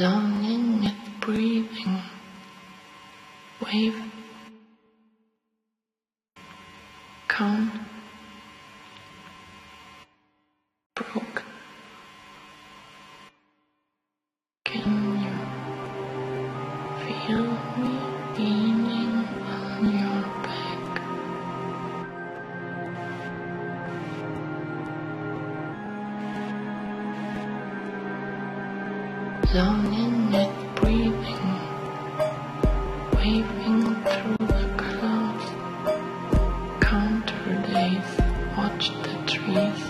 longing and breathing, wave, cone, broke. Can you feel me Longing and breathing, waving through the clouds. Counter days, watch the trees,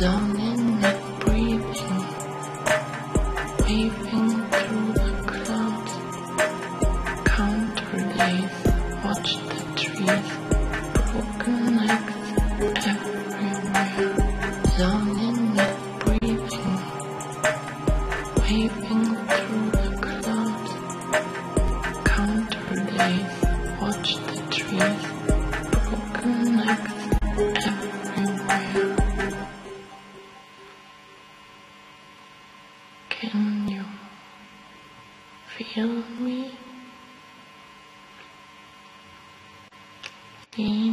Longing and breathing, waving through the clouds. Counter days, watch the trees, broken necks everywhere. Longing and breathing, waving through the clouds. Counter days, watch the can you feel me? See